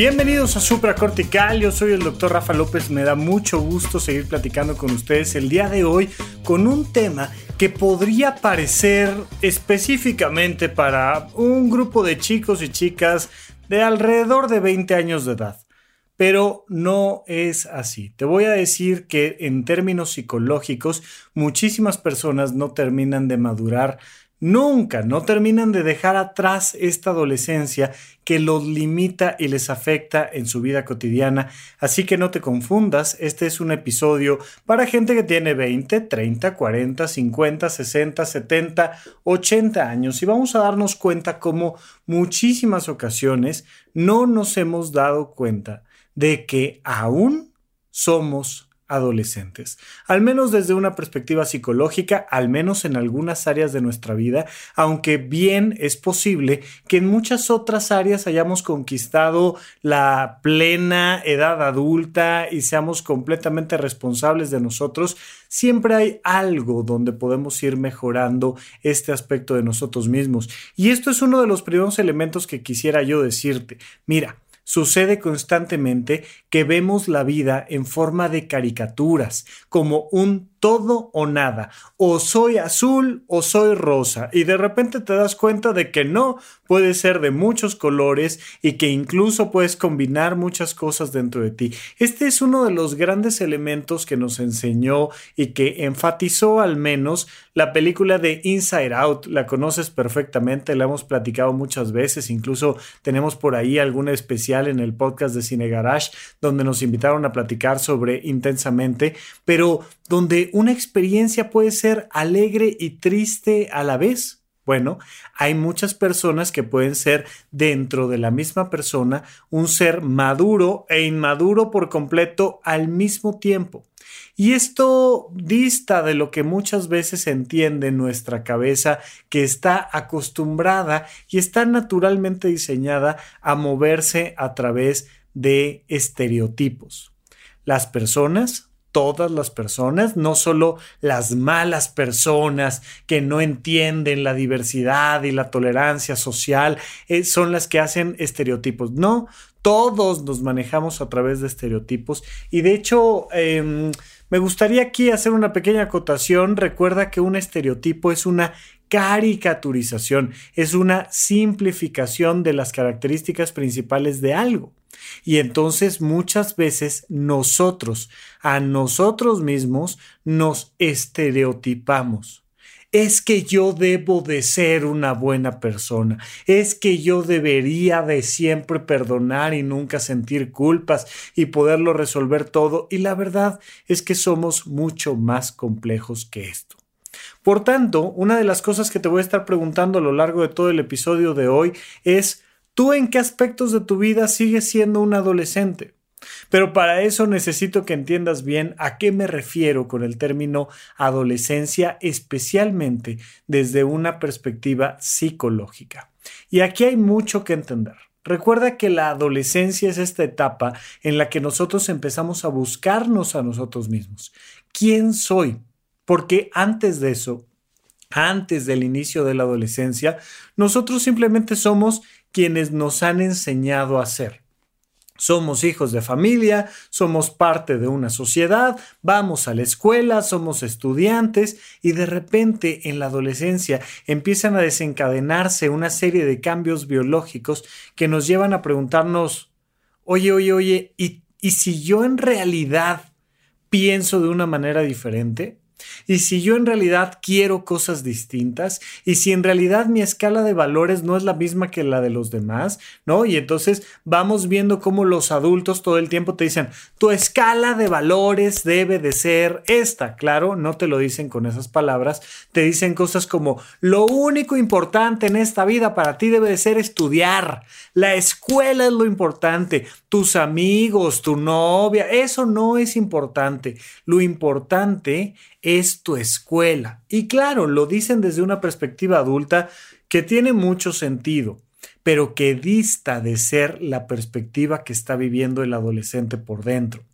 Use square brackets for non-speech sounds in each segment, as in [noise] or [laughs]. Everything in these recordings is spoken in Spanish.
Bienvenidos a Supracortical, yo soy el doctor Rafa López, me da mucho gusto seguir platicando con ustedes el día de hoy con un tema que podría parecer específicamente para un grupo de chicos y chicas de alrededor de 20 años de edad pero no es así. Te voy a decir que en términos psicológicos, muchísimas personas no terminan de madurar nunca, no terminan de dejar atrás esta adolescencia que los limita y les afecta en su vida cotidiana. Así que no te confundas, este es un episodio para gente que tiene 20, 30, 40, 50, 60, 70, 80 años y vamos a darnos cuenta cómo muchísimas ocasiones no nos hemos dado cuenta de que aún somos adolescentes, al menos desde una perspectiva psicológica, al menos en algunas áreas de nuestra vida, aunque bien es posible que en muchas otras áreas hayamos conquistado la plena edad adulta y seamos completamente responsables de nosotros, siempre hay algo donde podemos ir mejorando este aspecto de nosotros mismos. Y esto es uno de los primeros elementos que quisiera yo decirte. Mira, Sucede constantemente que vemos la vida en forma de caricaturas, como un todo o nada, o soy azul o soy rosa, y de repente te das cuenta de que no, puede ser de muchos colores y que incluso puedes combinar muchas cosas dentro de ti. Este es uno de los grandes elementos que nos enseñó y que enfatizó al menos la película de Inside Out, la conoces perfectamente, la hemos platicado muchas veces, incluso tenemos por ahí algún especial en el podcast de Cine Garage donde nos invitaron a platicar sobre intensamente, pero donde una experiencia puede ser alegre y triste a la vez. Bueno, hay muchas personas que pueden ser dentro de la misma persona un ser maduro e inmaduro por completo al mismo tiempo. Y esto dista de lo que muchas veces entiende nuestra cabeza, que está acostumbrada y está naturalmente diseñada a moverse a través de estereotipos. Las personas todas las personas, no solo las malas personas que no entienden la diversidad y la tolerancia social, eh, son las que hacen estereotipos. No, todos nos manejamos a través de estereotipos y de hecho... Em, me gustaría aquí hacer una pequeña acotación. Recuerda que un estereotipo es una caricaturización, es una simplificación de las características principales de algo. Y entonces muchas veces nosotros, a nosotros mismos, nos estereotipamos. Es que yo debo de ser una buena persona. Es que yo debería de siempre perdonar y nunca sentir culpas y poderlo resolver todo. Y la verdad es que somos mucho más complejos que esto. Por tanto, una de las cosas que te voy a estar preguntando a lo largo de todo el episodio de hoy es ¿Tú en qué aspectos de tu vida sigues siendo un adolescente? Pero para eso necesito que entiendas bien a qué me refiero con el término adolescencia, especialmente desde una perspectiva psicológica. Y aquí hay mucho que entender. Recuerda que la adolescencia es esta etapa en la que nosotros empezamos a buscarnos a nosotros mismos. ¿Quién soy? Porque antes de eso, antes del inicio de la adolescencia, nosotros simplemente somos quienes nos han enseñado a ser. Somos hijos de familia, somos parte de una sociedad, vamos a la escuela, somos estudiantes y de repente en la adolescencia empiezan a desencadenarse una serie de cambios biológicos que nos llevan a preguntarnos, oye, oye, oye, ¿y, y si yo en realidad pienso de una manera diferente? Y si yo en realidad quiero cosas distintas y si en realidad mi escala de valores no es la misma que la de los demás, ¿no? Y entonces vamos viendo cómo los adultos todo el tiempo te dicen, tu escala de valores debe de ser esta. Claro, no te lo dicen con esas palabras, te dicen cosas como, lo único importante en esta vida para ti debe de ser estudiar, la escuela es lo importante, tus amigos, tu novia, eso no es importante. Lo importante es tu escuela. Y claro, lo dicen desde una perspectiva adulta que tiene mucho sentido, pero que dista de ser la perspectiva que está viviendo el adolescente por dentro.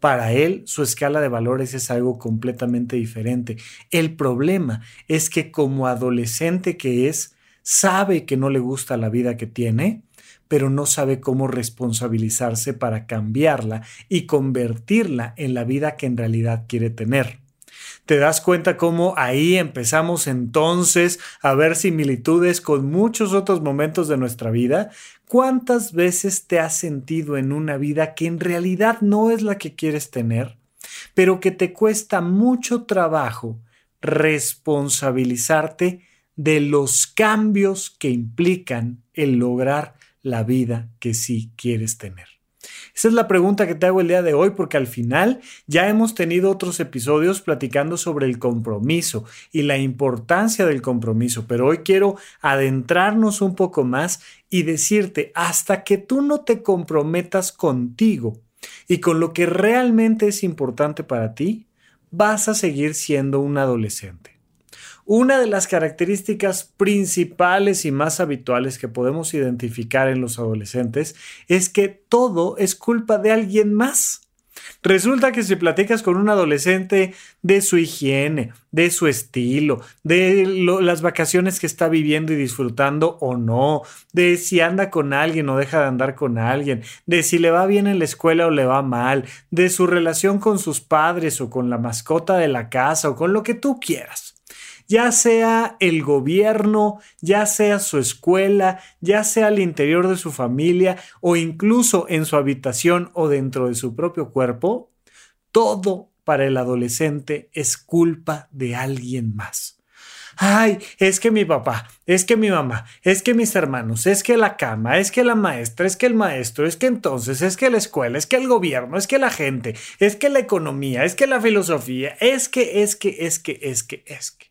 Para él, su escala de valores es algo completamente diferente. El problema es que como adolescente que es, sabe que no le gusta la vida que tiene, pero no sabe cómo responsabilizarse para cambiarla y convertirla en la vida que en realidad quiere tener. Te das cuenta cómo ahí empezamos entonces a ver similitudes con muchos otros momentos de nuestra vida. ¿Cuántas veces te has sentido en una vida que en realidad no es la que quieres tener, pero que te cuesta mucho trabajo responsabilizarte de los cambios que implican el lograr la vida que sí quieres tener? Esa es la pregunta que te hago el día de hoy porque al final ya hemos tenido otros episodios platicando sobre el compromiso y la importancia del compromiso, pero hoy quiero adentrarnos un poco más y decirte, hasta que tú no te comprometas contigo y con lo que realmente es importante para ti, vas a seguir siendo un adolescente. Una de las características principales y más habituales que podemos identificar en los adolescentes es que todo es culpa de alguien más. Resulta que si platicas con un adolescente de su higiene, de su estilo, de las vacaciones que está viviendo y disfrutando o no, de si anda con alguien o deja de andar con alguien, de si le va bien en la escuela o le va mal, de su relación con sus padres o con la mascota de la casa o con lo que tú quieras ya sea el gobierno, ya sea su escuela, ya sea al interior de su familia o incluso en su habitación o dentro de su propio cuerpo, todo para el adolescente es culpa de alguien más. Ay, es que mi papá, es que mi mamá, es que mis hermanos, es que la cama, es que la maestra, es que el maestro, es que entonces, es que la escuela, es que el gobierno, es que la gente, es que la economía, es que la filosofía, es que, es que, es que, es que, es que.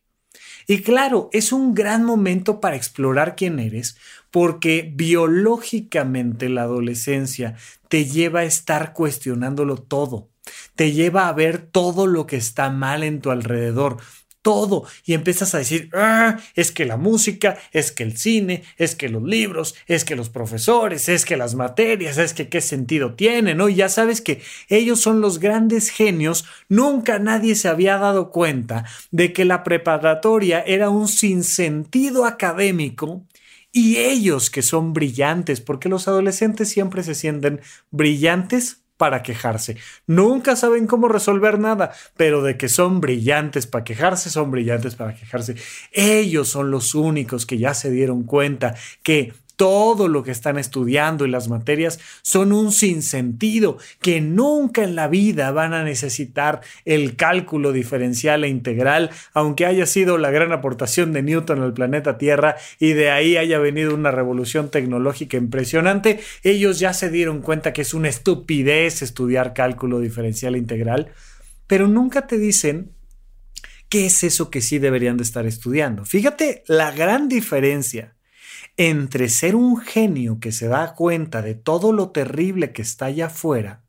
Y claro, es un gran momento para explorar quién eres, porque biológicamente la adolescencia te lleva a estar cuestionándolo todo, te lleva a ver todo lo que está mal en tu alrededor, todo y empiezas a decir, ah, es que la música, es que el cine, es que los libros, es que los profesores, es que las materias, es que qué sentido tiene, ¿no? Y ya sabes que ellos son los grandes genios, nunca nadie se había dado cuenta de que la preparatoria era un sinsentido académico y ellos que son brillantes, porque los adolescentes siempre se sienten brillantes para quejarse. Nunca saben cómo resolver nada, pero de que son brillantes para quejarse, son brillantes para quejarse. Ellos son los únicos que ya se dieron cuenta que todo lo que están estudiando y las materias son un sinsentido, que nunca en la vida van a necesitar el cálculo diferencial e integral, aunque haya sido la gran aportación de Newton al planeta Tierra y de ahí haya venido una revolución tecnológica impresionante, ellos ya se dieron cuenta que es una estupidez estudiar cálculo diferencial e integral, pero nunca te dicen qué es eso que sí deberían de estar estudiando. Fíjate la gran diferencia entre ser un genio que se da cuenta de todo lo terrible que está allá afuera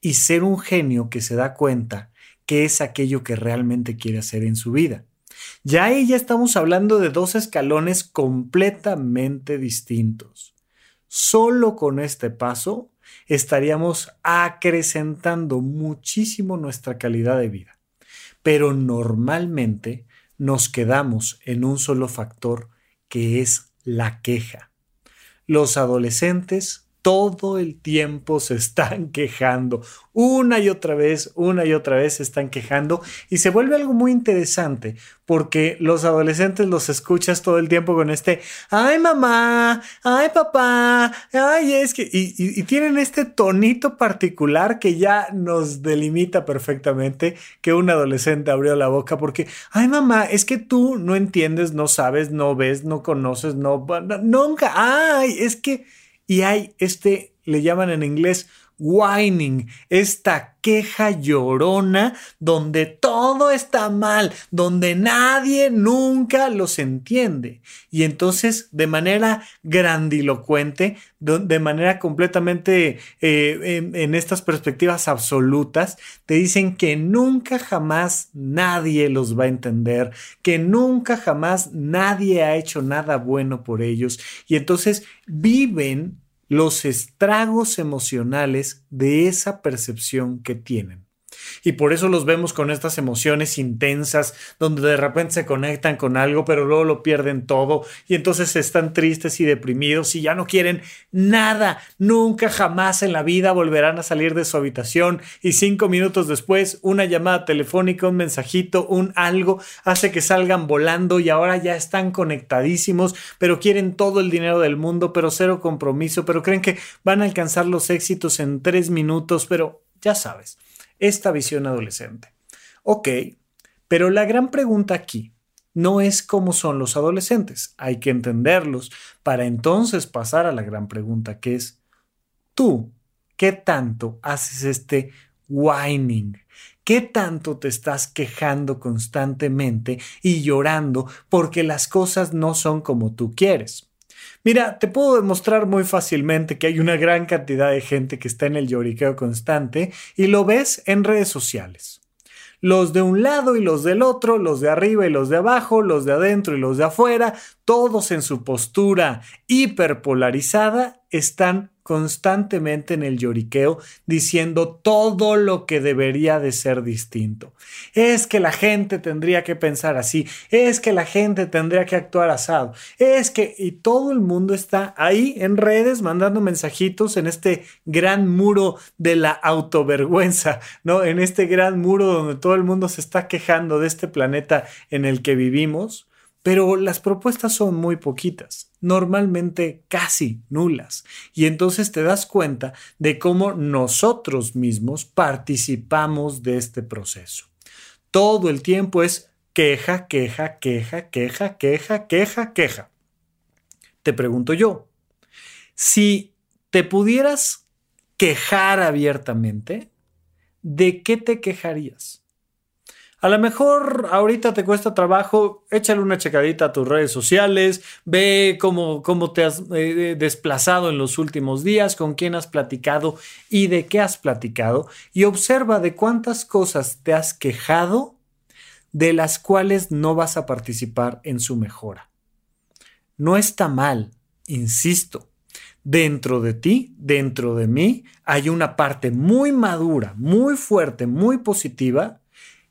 y ser un genio que se da cuenta que es aquello que realmente quiere hacer en su vida. Ya ahí ya estamos hablando de dos escalones completamente distintos. Solo con este paso estaríamos acrecentando muchísimo nuestra calidad de vida. Pero normalmente nos quedamos en un solo factor que es la queja. Los adolescentes todo el tiempo se están [laughs] quejando. Una y otra vez, una y otra vez se están quejando y se vuelve algo muy interesante porque los adolescentes los escuchas todo el tiempo con este, ay mamá, ay papá, ay es que, y, tienen este tonito particular que ya nos delimita perfectamente que un adolescente abrió la boca porque, ay mamá, es que tú no entiendes, no sabes, no ves, no conoces, no, nunca, ay, es que y hay este, le llaman en inglés, whining, esta queja llorona donde todo está mal, donde nadie nunca los entiende. Y entonces, de manera grandilocuente, de manera completamente eh, en, estas perspectivas absolutas, te dicen que nunca jamás nadie los va a entender, que nunca jamás nadie ha hecho nada bueno por ellos. Y entonces viven los estragos emocionales de esa percepción que tienen. Y por eso los vemos con estas emociones intensas, donde de repente se conectan con algo, pero luego lo pierden todo y entonces están tristes y deprimidos y ya no quieren nada. Nunca jamás en la vida volverán a salir de su habitación y cinco minutos después una llamada telefónica, un mensajito, un algo hace que salgan volando y ahora ya están conectadísimos, pero quieren todo el dinero del mundo, pero cero compromiso, pero creen que van a alcanzar los éxitos en tres minutos, pero ya sabes esta visión adolescente. Ok, pero la gran pregunta aquí no es cómo son los adolescentes, hay que entenderlos para entonces pasar a la gran pregunta que es, tú, ¿qué tanto haces este whining? ¿Qué tanto te estás quejando constantemente y llorando porque las cosas no son como tú quieres? Mira, te puedo demostrar muy fácilmente que hay una gran cantidad de gente que está en el lloriqueo constante y lo ves en redes sociales. Los de un lado y los del otro, los de arriba y los de abajo, los de adentro y los de afuera, todos en su postura hiperpolarizada están constantemente en el lloriqueo diciendo todo lo que debería de ser distinto. Es que la gente tendría que pensar así, es que la gente tendría que actuar asado, es que y todo el mundo está ahí en redes mandando mensajitos en este gran muro de la autovergüenza, ¿no? En este gran muro donde todo el mundo se está quejando de este planeta en el que vivimos pero las propuestas son muy poquitas, normalmente casi nulas, y entonces te das cuenta de cómo nosotros mismos participamos de este proceso. Todo el tiempo es queja, queja, queja, queja, queja, queja, queja. Te pregunto yo, si te pudieras quejar abiertamente, ¿de qué te quejarías? A lo mejor ahorita te cuesta trabajo, échale una checadita a tus redes sociales, ve cómo, cómo te has eh, eh, desplazado en los últimos días, con quién has platicado y de qué has platicado, y observa de cuántas cosas te has quejado de las cuales no vas a participar en su mejora. No está mal, insisto. Dentro de ti, dentro de mí, hay una parte muy madura, muy fuerte, muy positiva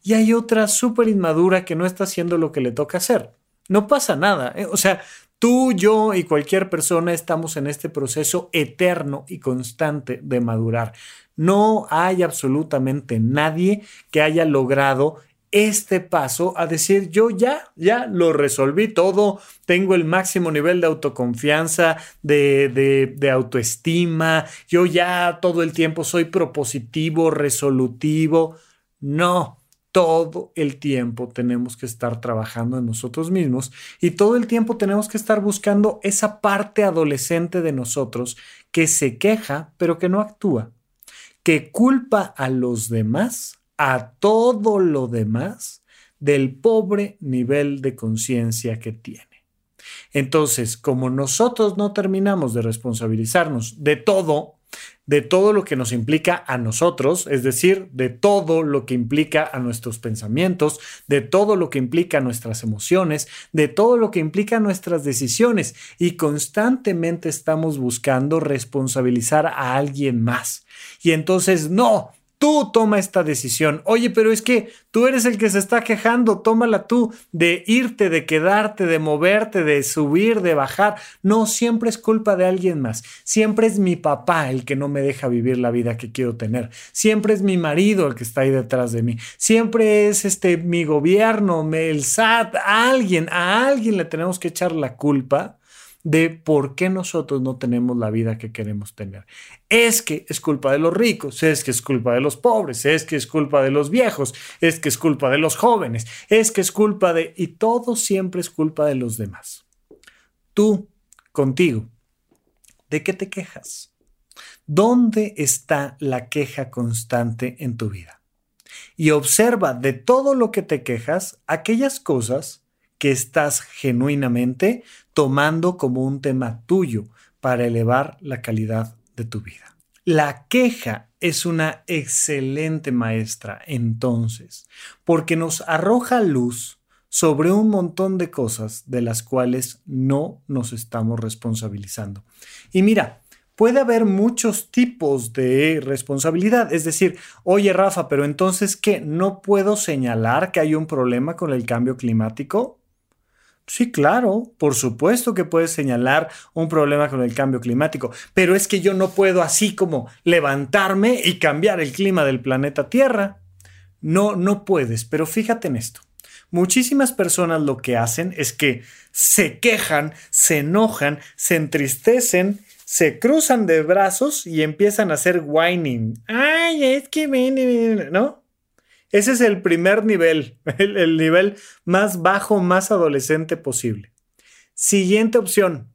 y hay otra súper inmadura que no está haciendo lo que le toca hacer. No pasa nada. ¿eh? O sea, tú, yo y cualquier persona estamos en este proceso eterno y constante de madurar. No hay absolutamente nadie que haya logrado este paso a decir yo ya, ya lo resolví todo, tengo el máximo nivel de autoconfianza, de, de, de, autoestima, yo ya todo el tiempo soy propositivo, resolutivo. No, todo el tiempo tenemos que estar trabajando en nosotros mismos y todo el tiempo tenemos que estar buscando esa parte adolescente de nosotros que se queja pero que no actúa, que culpa a los demás, a todo lo demás, del pobre nivel de conciencia que tiene. Entonces, como nosotros no terminamos de responsabilizarnos de todo, de todo lo que nos implica a nosotros, es decir, de todo lo que implica a nuestros pensamientos, de todo lo que implica nuestras emociones, de todo lo que implica nuestras decisiones y constantemente estamos buscando responsabilizar a alguien más. Y entonces, no, Tú toma esta decisión. Oye, pero es que tú eres el que se está quejando, tómala tú de irte, de quedarte, de moverte, de subir, de bajar. No, siempre es culpa de alguien más. Siempre es mi papá el que no me deja vivir la vida que quiero tener. Siempre es mi marido el que está ahí detrás de mí. Siempre es este mi gobierno, el SAT, alguien, a alguien le tenemos que echar la culpa de por qué nosotros no tenemos la vida que queremos tener. Es que es culpa de los ricos, es que es culpa de los pobres, es que es culpa de los viejos, es que es culpa de los jóvenes, es que es culpa de... Y todo siempre es culpa de los demás. Tú, contigo, ¿de qué te quejas? ¿Dónde está la queja constante en tu vida? Y observa de todo lo que te quejas aquellas cosas que estás genuinamente tomando como un tema tuyo para elevar la calidad de tu vida. La queja es una excelente maestra entonces, porque nos arroja luz sobre un montón de cosas de las cuales no nos estamos responsabilizando. Y mira, puede haber muchos tipos de responsabilidad. Es decir, oye Rafa, pero entonces ¿qué? ¿No puedo señalar que hay un problema con el cambio climático? Sí, claro, por supuesto que puedes señalar un problema con el cambio climático, pero es que yo no puedo así como levantarme y cambiar el clima del planeta Tierra. No, no puedes, pero fíjate en esto. Muchísimas personas lo que hacen es que se quejan, se enojan, se entristecen, se cruzan de brazos y empiezan a hacer whining. Ay, es que, ¿no? Ese es el primer nivel, [laughs] el, nivel más bajo, más adolescente posible. Siguiente opción.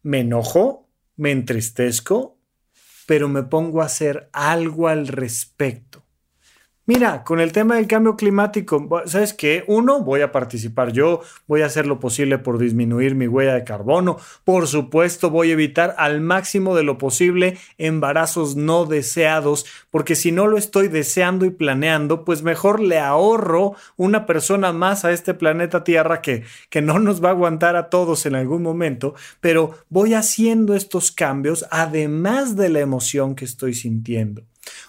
Me enojo, me entristezco, pero me pongo a hacer algo al respecto. Mira, con el tema del cambio climático, ¿sabes qué? Uno, voy a participar yo, voy a hacer lo posible por disminuir mi huella de carbono. Por supuesto, voy a evitar al máximo de lo posible embarazos no deseados, porque si no lo estoy deseando y planeando, pues mejor le ahorro una persona más a este planeta Tierra que, que no nos va a aguantar a todos en algún momento, pero voy haciendo estos cambios además de la emoción que estoy sintiendo.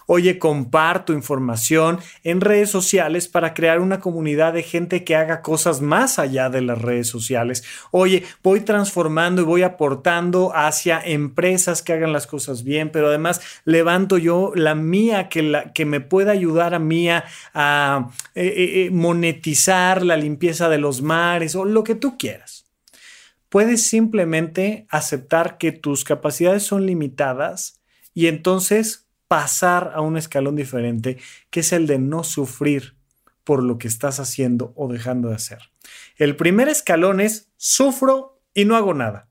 Oye, comparto información en redes sociales para crear una comunidad de gente que haga cosas más allá de las redes sociales. Oye, voy transformando y voy aportando hacia empresas que hagan las cosas bien, pero además levanto yo la mía que, la, que me pueda ayudar a mí a, eh, eh, eh, monetizar la limpieza de los mares o lo que tú quieras puedes simplemente aceptar que tus capacidades son limitadas y entonces pasar a un escalón diferente, que es el de no sufrir por lo que estás haciendo o dejando de hacer. El primer escalón es sufro y no hago nada.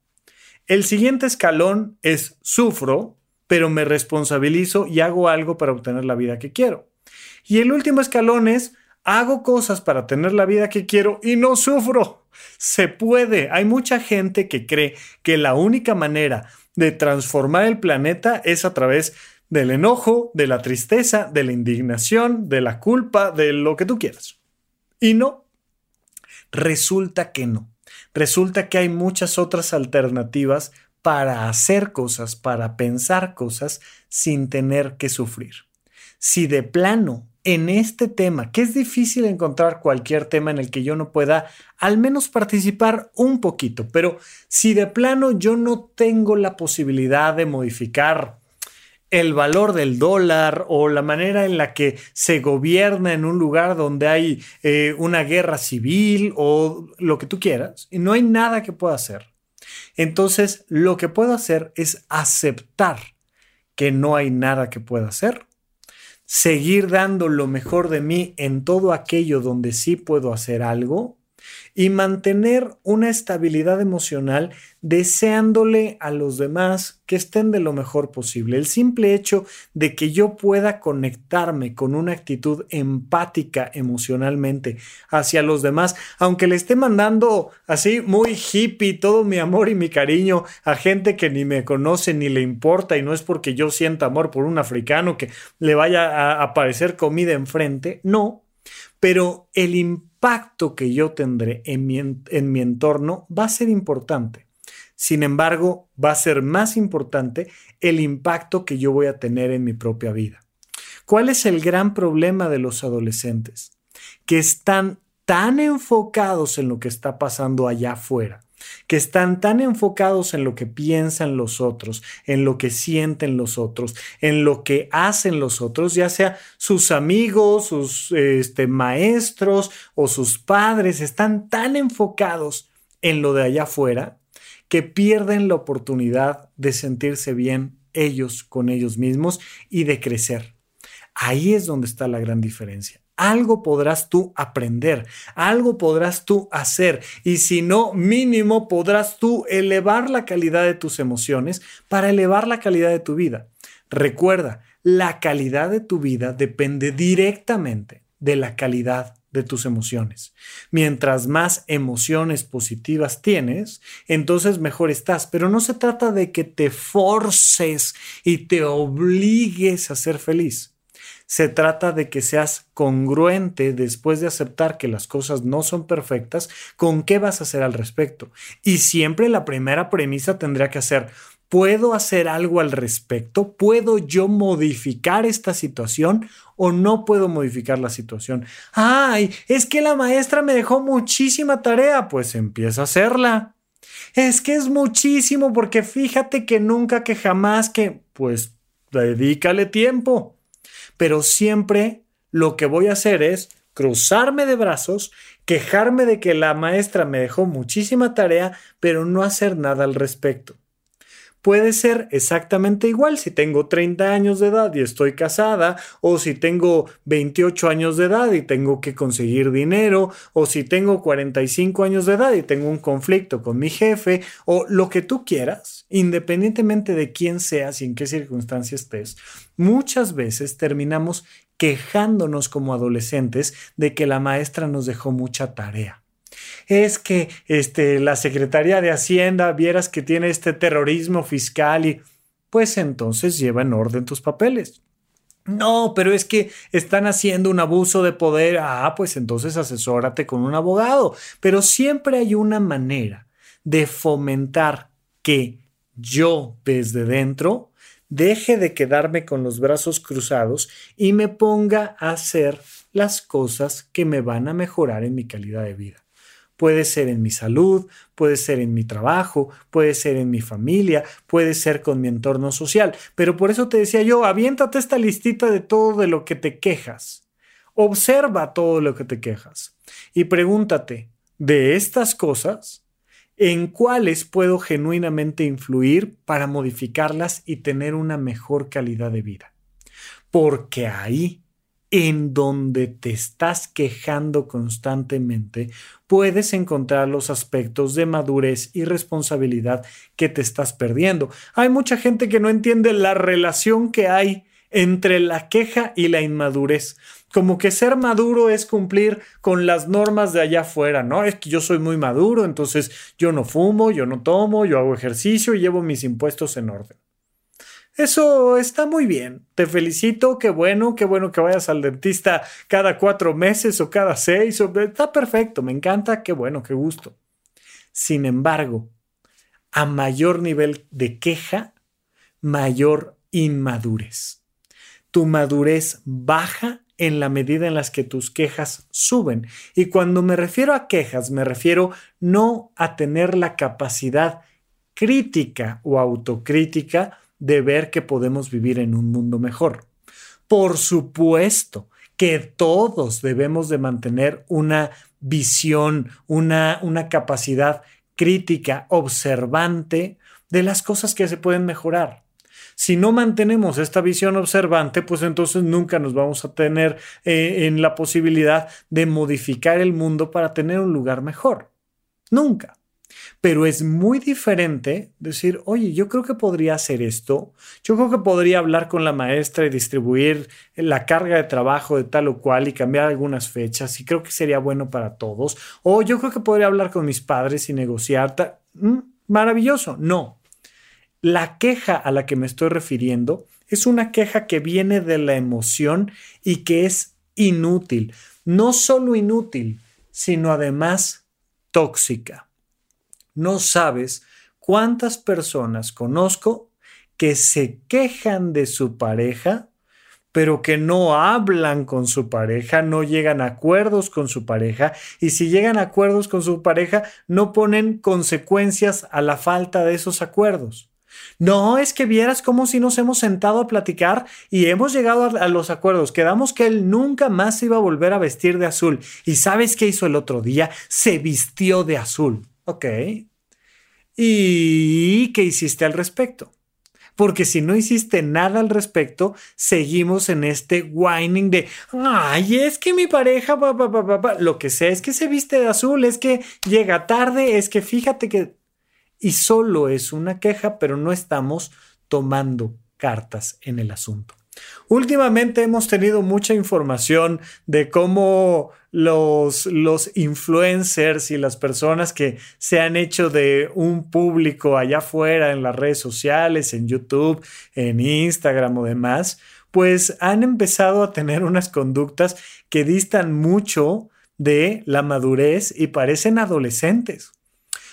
El siguiente escalón es sufro, pero me responsabilizo y hago algo para obtener la vida que quiero. Y el último escalón es hago cosas para tener la vida que quiero y no sufro. Se puede. Hay mucha gente que cree que la única manera de transformar el planeta es a través del enojo, de la tristeza, de la indignación, de la culpa, de lo que tú quieras. Y no, resulta que no. Resulta que hay muchas otras alternativas para hacer cosas, para pensar cosas sin tener que sufrir. Si de plano en este tema, que es difícil encontrar cualquier tema en el que yo no pueda al menos participar un poquito, pero si de plano yo no tengo la posibilidad de modificar el valor del dólar o la manera en la que se gobierna en un lugar donde hay eh, una guerra civil o lo que tú quieras, y no hay nada que pueda hacer. Entonces, lo que puedo hacer es aceptar que no hay nada que pueda hacer, seguir dando lo mejor de mí en todo aquello donde sí puedo hacer algo y mantener una estabilidad emocional deseándole a los demás que estén de lo mejor posible. El simple hecho de que yo pueda conectarme con una actitud empática emocionalmente hacia los demás, aunque le esté mandando así muy hippie todo mi amor y mi cariño a gente que ni me conoce ni le importa y no es porque yo sienta amor por un africano que le vaya a aparecer comida enfrente, no, pero el que yo tendré en mi, en mi entorno va a ser importante. Sin embargo, va a ser más importante el impacto que yo voy a tener en mi propia vida. ¿Cuál es el gran problema de los adolescentes? Que están tan enfocados en lo que está pasando allá afuera, que están tan enfocados en lo que piensan los otros, en lo que sienten los otros, en lo que hacen los otros, ya sea sus amigos, sus este, maestros o sus padres, están tan enfocados en lo de allá afuera que pierden la oportunidad de sentirse bien ellos con ellos mismos y de crecer. Ahí es donde está la gran diferencia. Algo podrás tú aprender, algo podrás tú hacer y si no, mínimo podrás tú elevar la calidad de tus emociones para elevar la calidad de tu vida. Recuerda, la calidad de tu vida depende directamente de la calidad de tus emociones. Mientras más emociones positivas tienes, entonces mejor estás. Pero no se trata de que te forces y te obligues a ser feliz. Se trata de que seas congruente después de aceptar que las cosas no son perfectas con qué vas a hacer al respecto. Y siempre la primera premisa tendría que ser, ¿puedo hacer algo al respecto? ¿Puedo yo modificar esta situación o no puedo modificar la situación? Ay, es que la maestra me dejó muchísima tarea, pues empieza a hacerla. Es que es muchísimo porque fíjate que nunca que jamás que, pues dedícale tiempo pero siempre lo que voy a hacer es cruzarme de brazos, quejarme de que la maestra me dejó muchísima tarea, pero no hacer nada al respecto puede ser exactamente igual si tengo 30 años de edad y estoy casada, o si tengo 28 años de edad y tengo que conseguir dinero, o si tengo 45 años de edad y tengo un conflicto con mi jefe, o lo que tú quieras, independientemente de quién seas y en qué circunstancia estés, muchas veces terminamos quejándonos como adolescentes de que la maestra nos dejó mucha tarea es que este, la Secretaría de Hacienda vieras que tiene este terrorismo fiscal y pues entonces lleva en orden tus papeles. No, pero es que están haciendo un abuso de poder. Ah, pues entonces asesórate con un abogado. Pero siempre hay una manera de fomentar que yo desde dentro deje de quedarme con los brazos cruzados y me ponga a hacer las cosas que me van a mejorar en mi calidad de vida. Puede ser en mi salud, puede ser en mi trabajo, puede ser en mi familia, puede ser con mi entorno social. Pero por eso te decía yo, aviéntate esta listita de todo de lo que te quejas. Observa todo lo que te quejas y pregúntate, de estas cosas, ¿en cuáles puedo genuinamente influir para modificarlas y tener una mejor calidad de vida? Porque ahí en donde te estás quejando constantemente, puedes encontrar los aspectos de madurez y responsabilidad que te estás perdiendo. Hay mucha gente que no entiende la relación que hay entre la queja y la inmadurez. Como que ser maduro es cumplir con las normas de allá afuera, ¿no? Es que yo soy muy maduro, entonces yo no fumo, yo no tomo, yo hago ejercicio y llevo mis impuestos en orden. Eso está muy bien. Te felicito. Qué bueno, qué bueno que vayas al dentista cada cuatro meses o cada seis. Está perfecto. Me encanta. Qué bueno, qué gusto. Sin embargo, a mayor nivel de queja, mayor inmadurez. Tu madurez baja en la medida en las que tus quejas suben. Y cuando me refiero a quejas, me refiero no a tener la capacidad crítica o autocrítica de ver que podemos vivir en un mundo mejor. Por supuesto que todos debemos de mantener una visión, una, una capacidad crítica, observante de las cosas que se pueden mejorar. Si no mantenemos esta visión observante, pues entonces nunca nos vamos a tener eh, en la posibilidad de modificar el mundo para tener un lugar mejor. Nunca. Pero es muy diferente decir, oye, yo creo que podría hacer esto, yo creo que podría hablar con la maestra y distribuir la carga de trabajo de tal o cual y cambiar algunas fechas y creo que sería bueno para todos. O yo creo que podría hablar con mis padres y negociar. Mm, maravilloso. No. La queja a la que me estoy refiriendo es una queja que viene de la emoción y que es inútil. No solo inútil, sino además tóxica. No sabes cuántas personas conozco que se quejan de su pareja pero que no hablan con su pareja, no llegan a acuerdos con su pareja y si llegan a acuerdos con su pareja, no ponen consecuencias a la falta de esos acuerdos. No, es que vieras como si nos hemos sentado a platicar y hemos llegado a, los acuerdos. Quedamos que él nunca más iba a volver a vestir de azul. ¿Y sabes qué hizo el otro día? Se vistió de azul. Ok. ¿Y qué hiciste al respecto? Porque si no hiciste nada al respecto, seguimos en este whining de, ay, es que mi pareja, lo que sea, es que se viste de azul, es que llega tarde, es que fíjate que y solo es una queja, pero no estamos tomando cartas en el asunto. Últimamente hemos tenido mucha información de cómo los, los, influencers y las personas que se han hecho de un público allá afuera en las redes sociales, en YouTube, en Instagram o demás, pues han empezado a tener unas conductas que distan mucho de la madurez y parecen adolescentes.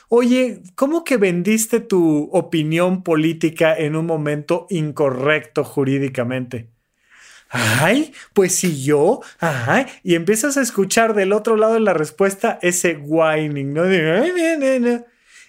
Oye, ¿cómo que vendiste tu opinión política en un momento incorrecto jurídicamente? Ay, pues si yo, ay, y empiezas a escuchar del otro lado de la respuesta ese whining, ¿no?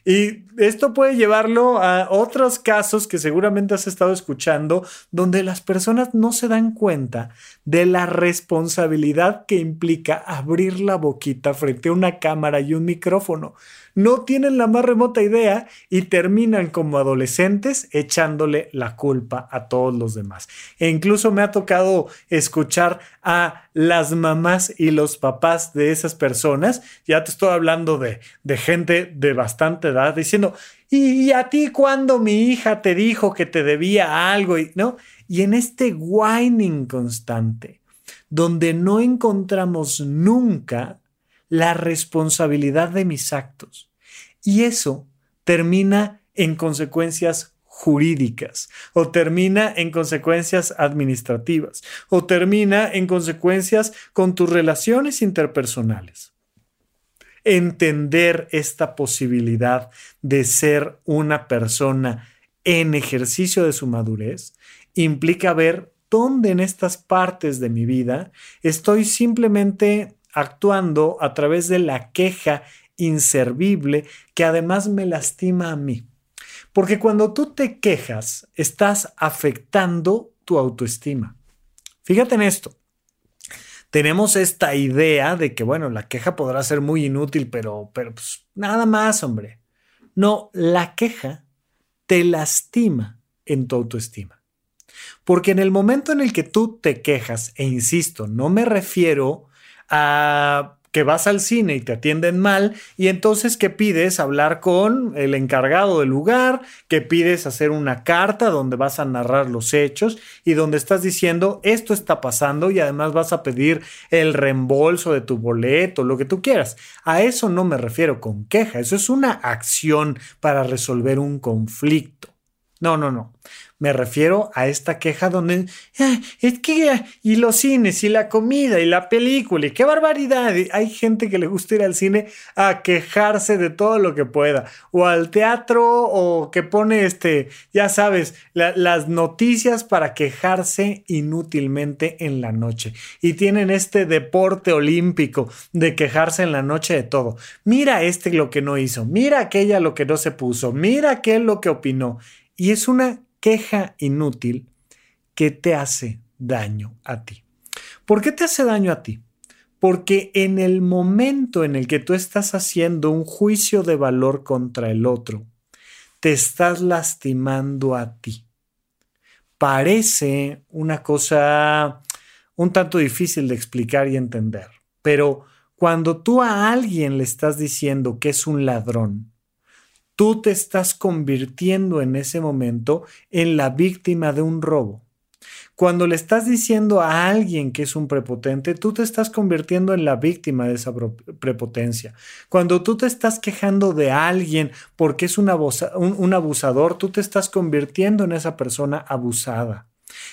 Y esto puede llevarlo a otros casos que seguramente has estado escuchando, donde las personas no se dan cuenta de la responsabilidad que implica abrir la boquita frente a una cámara y un micrófono no tienen la más remota idea y terminan como adolescentes echándole la culpa a todos los demás. E incluso me ha tocado escuchar a las mamás y los papás de esas personas, ya te estoy hablando de, de gente de bastante edad, diciendo, ¿y a ti cuando mi hija te dijo que te debía algo? Y, ¿no? y en este whining constante, donde no encontramos nunca la responsabilidad de mis actos. Y eso termina en consecuencias jurídicas o termina en consecuencias administrativas o termina en consecuencias con tus relaciones interpersonales. Entender esta posibilidad de ser una persona en ejercicio de su madurez implica ver dónde en estas partes de mi vida estoy simplemente actuando a través de la queja inservible que además me lastima a mí. Porque cuando tú te quejas, estás afectando tu autoestima. Fíjate en esto. Tenemos esta idea de que, bueno, la queja podrá ser muy inútil, pero, pero pues, nada más, hombre. No, la queja te lastima en tu autoestima. Porque en el momento en el que tú te quejas, e insisto, no me refiero a que vas al cine y te atienden mal y entonces que pides hablar con el encargado del lugar, que pides hacer una carta donde vas a narrar los hechos y donde estás diciendo esto está pasando y además vas a pedir el reembolso de tu boleto, lo que tú quieras. A eso no me refiero con queja, eso es una acción para resolver un conflicto. No, no, no. Me refiero a esta queja donde es que y los cines y la comida y la película y qué barbaridad. Hay gente que le gusta ir al cine a quejarse de todo lo que pueda o al teatro o que pone este, ya sabes, las noticias para quejarse inútilmente en la noche y tienen este deporte olímpico de quejarse en la noche de todo. Mira este lo que no hizo, mira aquella lo que no se puso, mira aquel lo que opinó y es una queja inútil que te hace daño a ti. ¿Por qué te hace daño a ti? Porque en el momento en el que tú estás haciendo un juicio de valor contra el otro, te estás lastimando a ti. Parece una cosa un tanto difícil de explicar y entender, pero cuando tú a alguien le estás diciendo que es un ladrón, tú te estás convirtiendo en ese momento en la víctima de un robo. Cuando le estás diciendo a alguien que es un prepotente, tú te estás convirtiendo en la víctima de esa prepotencia. Cuando tú te estás quejando de alguien porque es un, abusador, tú te estás convirtiendo en esa persona abusada.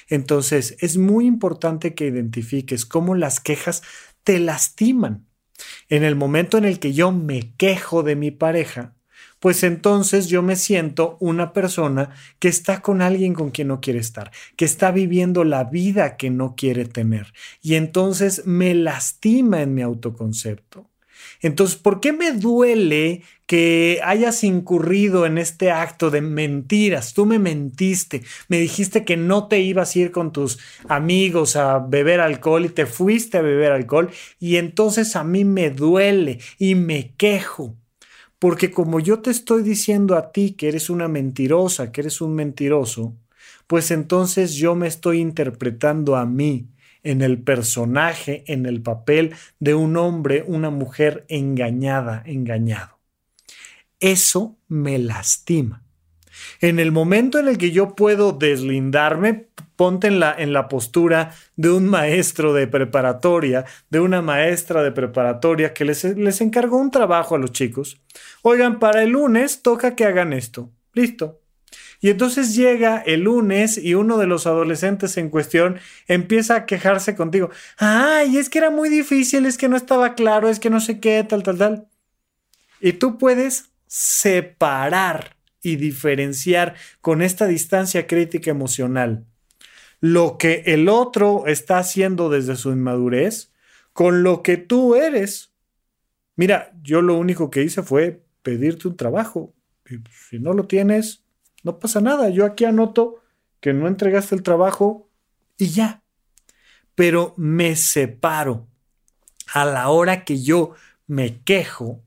Entonces, es muy importante que identifiques cómo las quejas te lastiman. En el momento en el que yo me quejo de mi pareja, pues entonces yo me siento una persona que está con alguien con quien no quiere estar, que está viviendo la vida que no quiere tener. Y entonces me lastima en mi autoconcepto. Entonces, ¿por qué me duele que hayas incurrido en este acto de mentiras? Tú me mentiste, me dijiste que no te ibas a ir con tus amigos a beber alcohol y te fuiste a beber alcohol y entonces a mí me duele y me quejo. Porque como yo te estoy diciendo a ti que eres una mentirosa, que eres un mentiroso, pues entonces yo me estoy interpretando a mí en el personaje, en el papel de un hombre, una mujer engañada, engañado. Eso me lastima. En el momento en el que yo puedo deslindarme, ponte en la, en la postura de un maestro de preparatoria, de una maestra de preparatoria que les, les encargó un trabajo a los chicos. Oigan, para el lunes toca que hagan esto. Listo, y entonces llega el lunes y uno de los adolescentes en cuestión empieza a quejarse contigo. Ay, es que era muy difícil, es que no estaba claro, es que no sé qué, tal, tal, tal. Y tú puedes separar y diferenciar con esta distancia crítica emocional lo que el otro está haciendo desde su inmadurez con lo que tú eres. Mira, yo lo único que hice fue pedirte un trabajo. Y si no lo tienes, no pasa nada, yo aquí anoto que no entregaste el trabajo y ya. Pero me separo. A la hora que yo me quejo,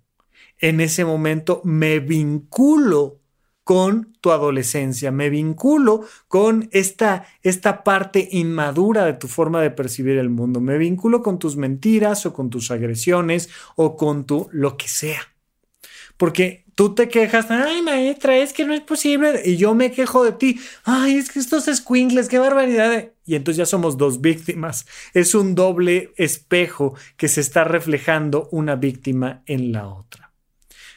en ese momento me vinculo con tu adolescencia, me vinculo con esta, esta parte inmadura de tu forma de percibir el mundo, me vinculo con tus mentiras o con tus agresiones o con tu lo que sea. Porque tú te quejas, ay maestra, es que no es posible, y yo me quejo de ti, ay, es que estos squinkles, qué barbaridad. Y entonces ya somos dos víctimas. Es un doble espejo que se está reflejando una víctima en la otra.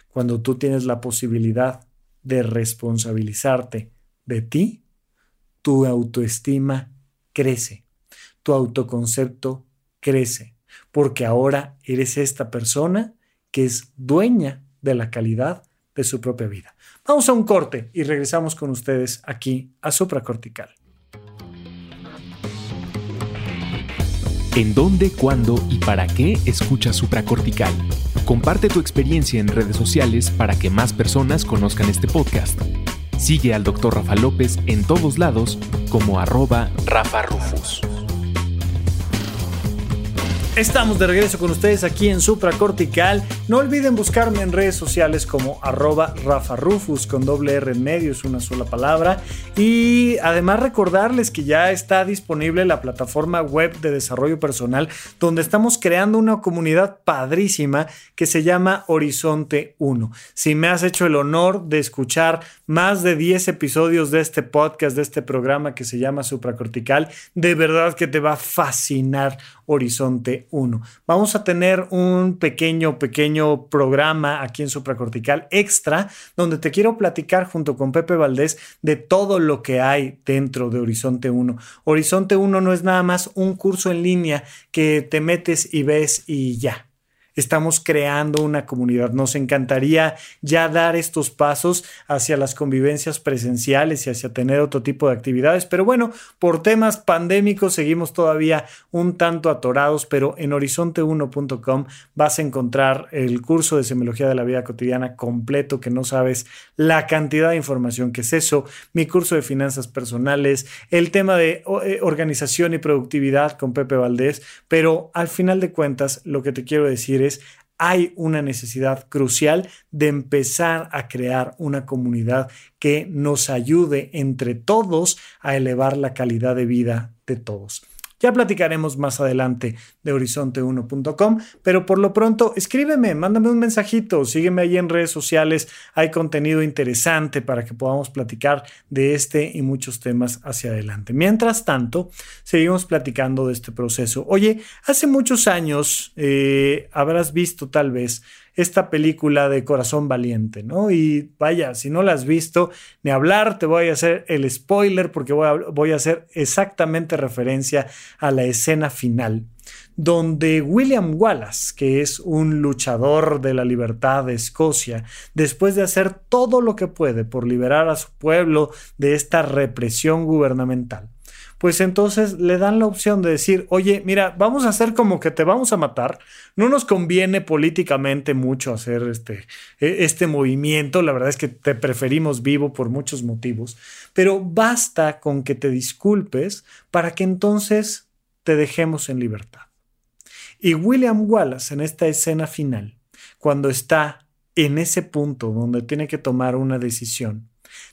Cuando tú tienes la posibilidad de responsabilizarte de ti, tu autoestima crece, tu autoconcepto crece, porque ahora eres esta persona que es dueña de la calidad de su propia vida. Vamos a un corte y regresamos con ustedes aquí a Supracortical. ¿En dónde, cuándo y para qué escucha Supracortical? Comparte tu experiencia en redes sociales para que más personas conozcan este podcast. Sigue al Dr. Rafa López en todos lados como arroba Rafa Rufus. Estamos de regreso con ustedes aquí en Supracortical. No olviden buscarme en redes sociales como arroba Rafa Rufus con doble R en medio, es una sola palabra. Y además recordarles que ya está disponible la plataforma web de desarrollo personal donde estamos creando una comunidad padrísima que se llama Horizonte 1. Si me has hecho el honor de escuchar más de 10 episodios de este podcast, de este programa que se llama Supracortical, de verdad que te va a fascinar Horizonte 1. Vamos a tener un pequeño, pequeño programa aquí en Supracortical extra, donde te quiero platicar junto con Pepe Valdés de todo lo que hay dentro de Horizonte 1. Horizonte 1 no es nada más un curso en línea que te metes y ves y ya estamos creando una comunidad. Nos encantaría ya dar estos pasos hacia las convivencias presenciales y hacia tener otro tipo de actividades, pero bueno, por temas pandémicos seguimos todavía un tanto atorados, pero en horizonte1.com vas a encontrar el curso de semiología de la vida cotidiana completo que no sabes la cantidad de información que es eso, mi curso de finanzas personales, el tema de eh, organización y productividad con Pepe Valdés, pero al final de cuentas lo que te quiero decir es hay una necesidad crucial de empezar a crear una comunidad que nos ayude entre todos a elevar la calidad de vida de todos. Ya platicaremos más adelante de horizonte1.com, pero por lo pronto escríbeme, mándame un mensajito, sígueme ahí en redes sociales, hay contenido interesante para que podamos platicar de este y muchos temas hacia adelante. Mientras tanto, seguimos platicando de este proceso. Oye, hace muchos años eh, habrás visto tal vez esta película de Corazón Valiente, ¿no? Y vaya, si no la has visto, ni hablar, te voy a hacer el spoiler porque voy a, voy a hacer exactamente referencia a la escena final donde William Wallace, que es un luchador de la libertad de Escocia, después de hacer todo lo que puede por liberar a su pueblo de esta represión gubernamental, pues entonces le dan la opción de decir, oye, mira, vamos a hacer como que te vamos a matar, no nos conviene políticamente mucho hacer este, e, este movimiento, la verdad es que te preferimos vivo por muchos motivos, pero basta con que te disculpes para que entonces te dejemos en libertad. Y William Wallace en esta escena final, cuando está en ese punto donde tiene que tomar una decisión,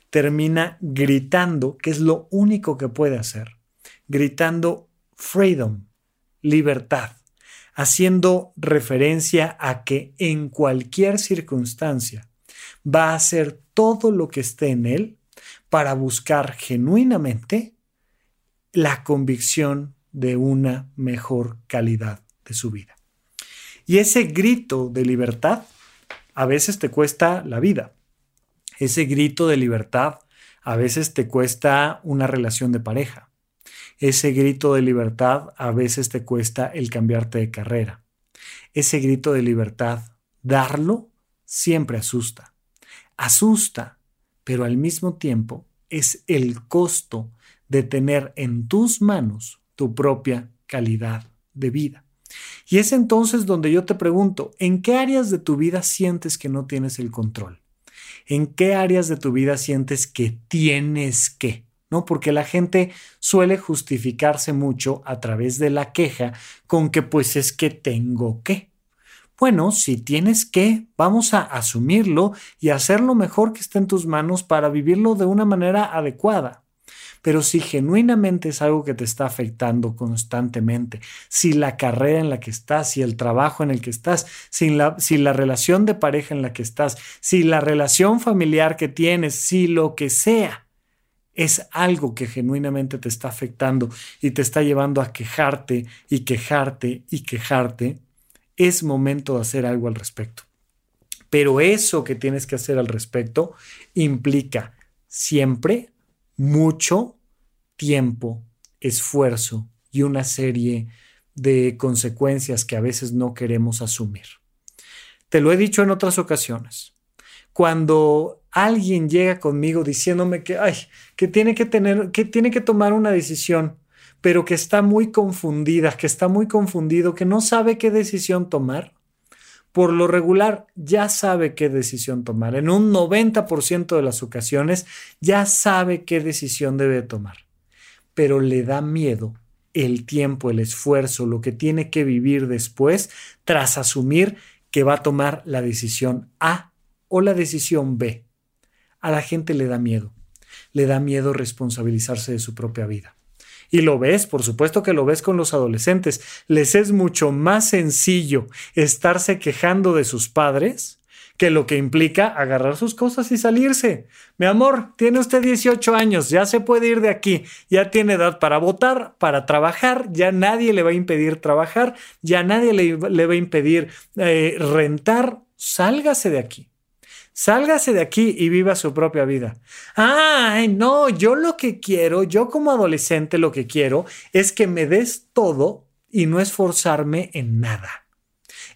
termina gritando, que es lo único que puede hacer, gritando freedom, libertad, haciendo referencia a que en cualquier circunstancia va a hacer todo lo que esté en él para buscar genuinamente la convicción de una mejor calidad de su vida. Y ese grito de libertad a veces te cuesta la vida. Ese grito de libertad a veces te cuesta una relación de pareja. Ese grito de libertad a veces te cuesta el cambiarte de carrera. Ese grito de libertad, darlo, siempre asusta. Asusta, pero al mismo tiempo es el costo de tener en tus manos tu propia calidad de vida. Y es entonces donde yo te pregunto, ¿en qué áreas de tu vida sientes que no tienes el control? ¿En qué áreas de tu vida sientes que tienes que? ¿No? Porque la gente suele justificarse mucho a través de la queja con que pues es que tengo que. Bueno, si tienes que, vamos a asumirlo y hacer lo mejor que esté en tus manos para vivirlo de una manera adecuada. Pero si genuinamente es algo que te está afectando constantemente, si la carrera en la que estás, si el trabajo en el que estás, si la, si la relación de pareja en la que estás, si la relación familiar que tienes, si lo que sea, es algo que genuinamente te está afectando y te está llevando a quejarte y quejarte y quejarte, es momento de hacer algo al respecto. Pero eso que tienes que hacer al respecto implica siempre mucho tiempo, esfuerzo y una serie de consecuencias que a veces no queremos asumir. Te lo he dicho en otras ocasiones. Cuando alguien llega conmigo diciéndome que, ay, que tiene que tener, que tiene que tomar una decisión, pero que está muy confundida, que está muy confundido, que no sabe qué decisión tomar, por lo regular ya sabe qué decisión tomar. En un 90% de las ocasiones ya sabe qué decisión debe tomar, pero le da miedo el tiempo, el esfuerzo, lo que tiene que vivir después tras asumir que va a tomar la decisión A o la decisión B. A la gente le da miedo, le da miedo responsabilizarse de su propia vida. Y lo ves, por supuesto que lo ves con los adolescentes. Les es mucho más sencillo estarse quejando de sus padres que lo que implica agarrar sus cosas y salirse. Mi amor, tiene usted 18 años, ya se puede ir de aquí, ya tiene edad para votar, para trabajar, ya nadie le va a impedir trabajar, ya nadie le, va a impedir eh, rentar, sálgase de aquí. Sálgase de aquí y viva su propia vida. Ay, no, yo lo que quiero, yo como adolescente lo que quiero es que me des todo y no esforzarme en nada.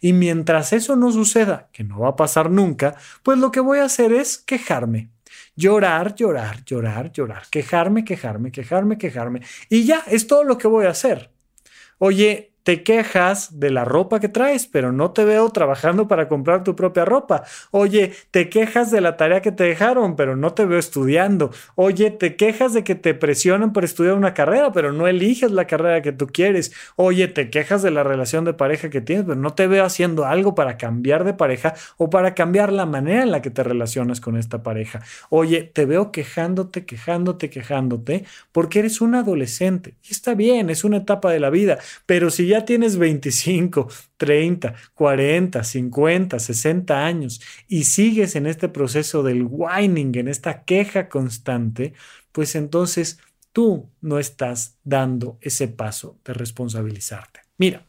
Y mientras eso no suceda, que no va a pasar nunca, pues lo que voy a hacer es quejarme. Llorar, llorar, llorar, llorar. Quejarme, quejarme, quejarme, quejarme. Y ya, es todo lo que voy a hacer. Oye, te quejas de la ropa que traes, pero no te veo trabajando para comprar tu propia ropa. Oye, te quejas de la tarea que te dejaron, pero no te veo estudiando. Oye, te quejas de que te presionan por estudiar una carrera, pero no eliges la carrera que tú quieres. Oye, te quejas de la relación de pareja que tienes, pero no te veo haciendo algo para cambiar de pareja o para cambiar la manera en la que te relacionas con esta pareja. Oye, te veo quejándote, quejándote, quejándote, porque eres un adolescente. Y está bien, es una etapa de la vida, pero si ya tienes 25, 30, 40, 50, 60 años y sigues en este proceso del whining, en esta queja constante, pues entonces tú no estás dando ese paso de responsabilizarte. Mira,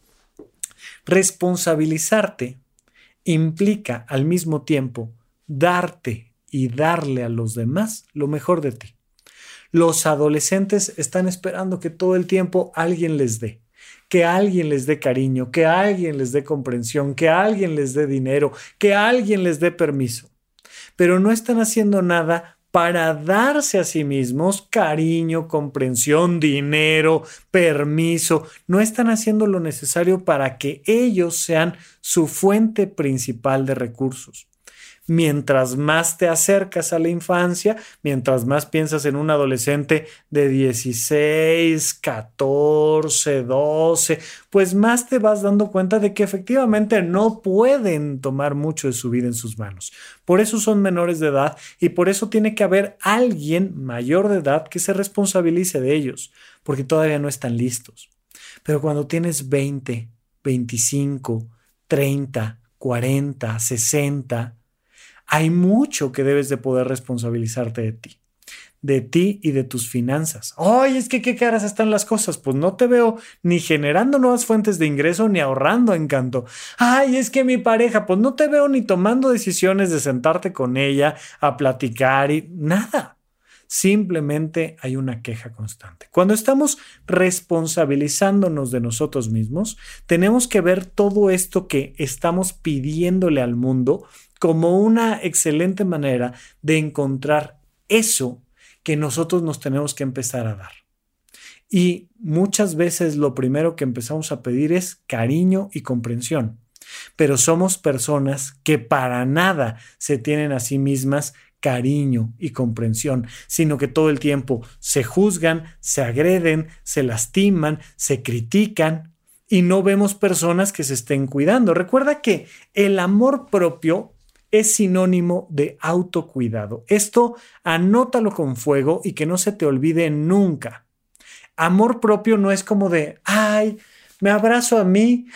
responsabilizarte implica al mismo tiempo darte y darle a los demás lo mejor de ti. Los adolescentes están esperando que todo el tiempo alguien les dé que alguien les dé cariño, que alguien les dé comprensión, que alguien les dé dinero, que alguien les dé permiso. Pero no están haciendo nada para darse a sí mismos cariño, comprensión, dinero, permiso. No están haciendo lo necesario para que ellos sean su fuente principal de recursos mientras más te acercas a la infancia, mientras más piensas en un adolescente de 16, 14, 12, pues más te vas dando cuenta de que efectivamente no pueden tomar mucho de su vida en sus manos. Por eso son menores de edad y por eso tiene que haber alguien mayor de edad que se responsabilice de ellos, porque todavía no están listos. Pero cuando tienes 20, 25, 30, 40, 60, hay mucho que debes de poder responsabilizarte de ti, de ti y de tus finanzas. Ay, es que qué caras están las cosas. Pues no te veo ni generando nuevas fuentes de ingreso ni ahorrando encanto. Ay, es que mi pareja, pues no te veo ni tomando decisiones de sentarte con ella a platicar y nada. Simplemente hay una queja constante. Cuando estamos responsabilizándonos de nosotros mismos, tenemos que ver todo esto que estamos pidiéndole al mundo como una excelente manera de encontrar eso que nosotros nos tenemos que empezar a dar. Y muchas veces lo primero que empezamos a pedir es cariño y comprensión. Pero somos personas que para nada se tienen a sí mismas cariño y comprensión, sino que todo el tiempo se juzgan, se agreden, se lastiman, se critican y no vemos personas que se estén cuidando. Recuerda que el amor propio es sinónimo de autocuidado. Esto anótalo con fuego y que no se te olvide nunca. Amor propio no es como de, ay, me abrazo a mí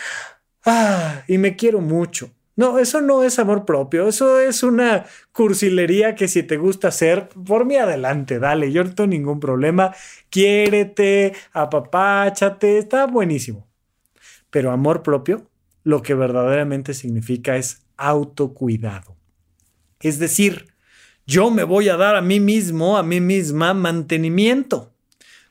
ah, y me quiero mucho. No, eso no es amor propio, eso es una cursilería que si te gusta hacer, por mí adelante, dale, yo no tengo ningún problema, quiérete, apapáchate, está buenísimo. Pero amor propio, lo que verdaderamente significa es autocuidado. Es decir, yo me voy a dar a mí mismo, a mí misma, mantenimiento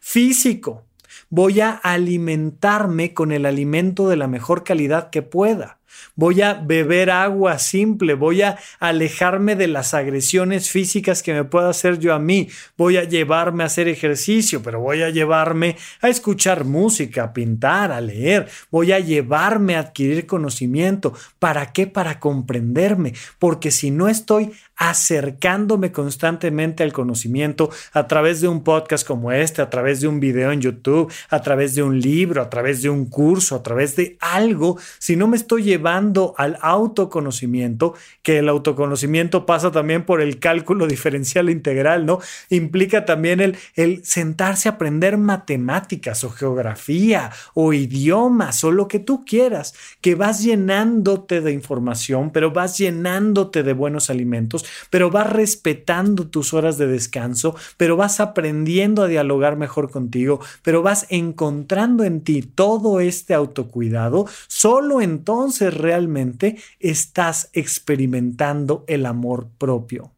físico. Voy a alimentarme con el alimento de la mejor calidad que pueda voy a beber agua simple, voy a alejarme de las agresiones físicas que me pueda hacer yo a mí, voy a llevarme a hacer ejercicio, pero voy a llevarme a escuchar música, a pintar, a leer, voy a llevarme a adquirir conocimiento. ¿Para qué? Para comprenderme, porque si no estoy acercándome constantemente al conocimiento a través de un podcast como este, a través de un video en YouTube, a través de un libro, a través de un curso, a través de algo, si no me estoy llevando al autoconocimiento, que el autoconocimiento pasa también por el cálculo [laughs] diferencial integral, ¿no? Implica también el, el sentarse a aprender matemáticas o geografía o idiomas o lo que tú quieras, que vas llenándote de información, pero vas llenándote de buenos alimentos pero vas respetando tus horas de descanso, pero vas aprendiendo a dialogar mejor contigo, pero vas encontrando en ti todo este autocuidado, solo entonces realmente estás experimentando el amor propio.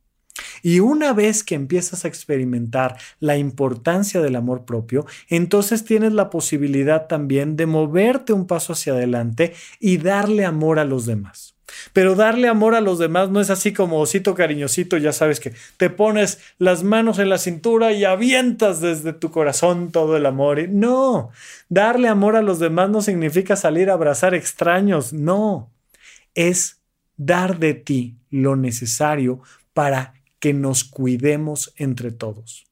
Y una vez que empiezas a experimentar la importancia del amor propio, entonces tienes la posibilidad también de moverte un paso hacia adelante y darle amor a los demás. Pero darle amor a los demás no es así como osito cariñosito, ya sabes que te pones las manos en la cintura y avientas desde tu corazón todo el amor. No, darle amor a los demás no significa salir a abrazar extraños, no, es dar de ti lo necesario para que nos cuidemos entre todos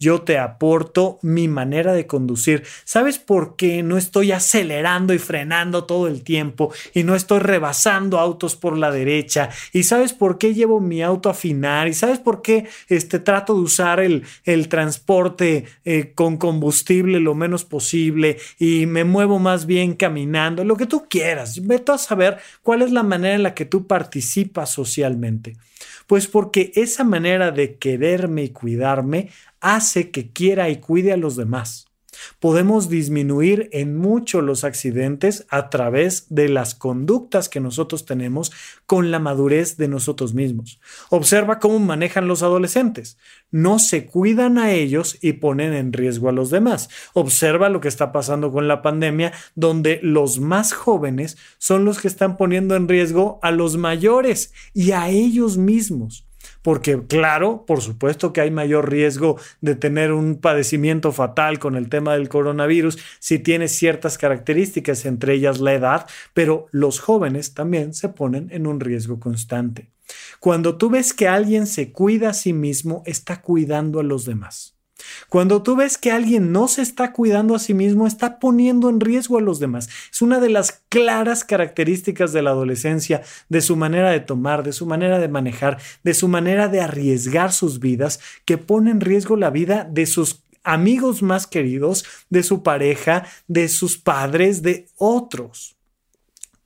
yo te aporto mi manera de conducir. ¿Sabes por qué no estoy acelerando y frenando todo el tiempo y no estoy rebasando autos por la derecha? ¿Y sabes por qué llevo mi auto a afinar? ¿Y sabes por qué este, trato de usar el, el transporte eh, con combustible lo menos posible y me muevo más bien caminando? Lo que tú quieras. Vete a saber cuál es la manera en la que tú participas socialmente. Pues porque esa manera de quererme y cuidarme hace que quiera y cuide a los demás. Podemos disminuir en mucho los accidentes a través de las conductas que nosotros tenemos con la madurez de nosotros mismos. Observa cómo manejan los adolescentes. No se cuidan a ellos y ponen en riesgo a los demás. Observa lo que está pasando con la pandemia, donde los más jóvenes son los que están poniendo en riesgo a los mayores y a ellos mismos porque claro, por supuesto que hay mayor riesgo de tener un padecimiento fatal con el tema del coronavirus si tienes ciertas características, entre ellas la edad, pero los jóvenes también se ponen en un riesgo constante. Cuando tú ves que alguien se cuida a sí mismo, está cuidando a los demás. Cuando tú ves que alguien no se está cuidando a sí mismo, está poniendo en riesgo a los demás. Es una de las claras características de la adolescencia, de su manera de tomar, de su manera de manejar, de su manera de arriesgar sus vidas, que pone en riesgo la vida de sus amigos más queridos, de su pareja, de sus padres, de otros.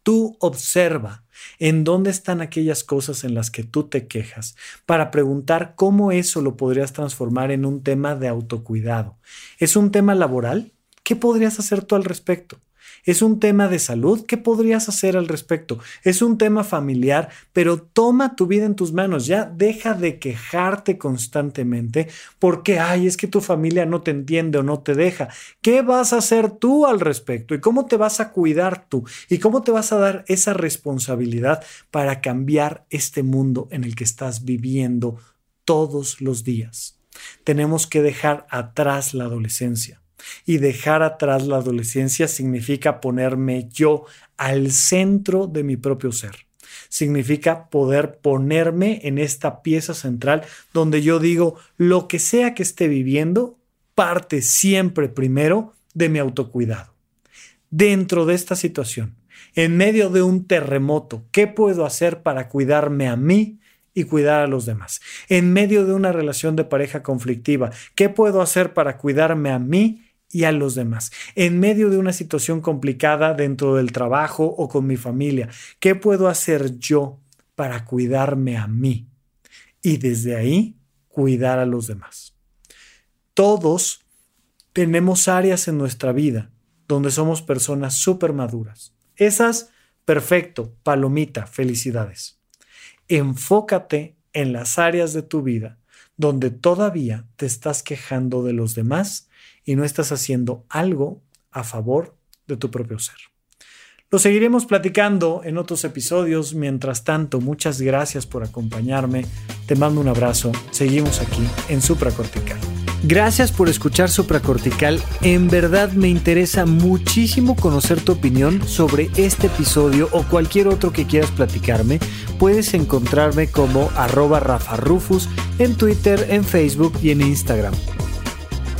Tú observa en dónde están aquellas cosas en las que tú te quejas, para preguntar cómo eso lo podrías transformar en un tema de autocuidado. ¿Es un tema laboral? ¿Qué podrías hacer tú al respecto? Es un tema de salud. ¿Qué podrías hacer al respecto? Es un tema familiar, pero toma tu vida en tus manos. Ya deja de quejarte constantemente porque, ay, es que tu familia no te entiende o no te deja. ¿Qué vas a hacer tú al respecto? ¿Y cómo te vas a cuidar tú? ¿Y cómo te vas a dar esa responsabilidad para cambiar este mundo en el que estás viviendo todos los días? Tenemos que dejar atrás la adolescencia. Y dejar atrás la adolescencia significa ponerme yo al centro de mi propio ser. Significa poder ponerme en esta pieza central donde yo digo, lo que sea que esté viviendo, parte siempre primero de mi autocuidado. Dentro de esta situación, en medio de un terremoto, ¿qué puedo hacer para cuidarme a mí y cuidar a los demás? En medio de una relación de pareja conflictiva, ¿qué puedo hacer para cuidarme a mí y a los demás. En medio de una situación complicada dentro del trabajo o con mi familia, ¿qué puedo hacer yo para cuidarme a mí? Y desde ahí, cuidar a los demás. Todos tenemos áreas en nuestra vida donde somos personas súper maduras. Esas, perfecto, palomita, felicidades. Enfócate en las áreas de tu vida donde todavía te estás quejando de los demás y no estás haciendo algo a favor de tu propio ser. Lo seguiremos platicando en otros episodios. Mientras tanto, muchas gracias por acompañarme. Te mando un abrazo. Seguimos aquí en Supracortical. Gracias por escuchar Supracortical. En verdad me interesa muchísimo conocer tu opinión sobre este episodio o cualquier otro que quieras platicarme. Puedes encontrarme como arroba Rafa Rufus en Twitter, en Facebook y en Instagram.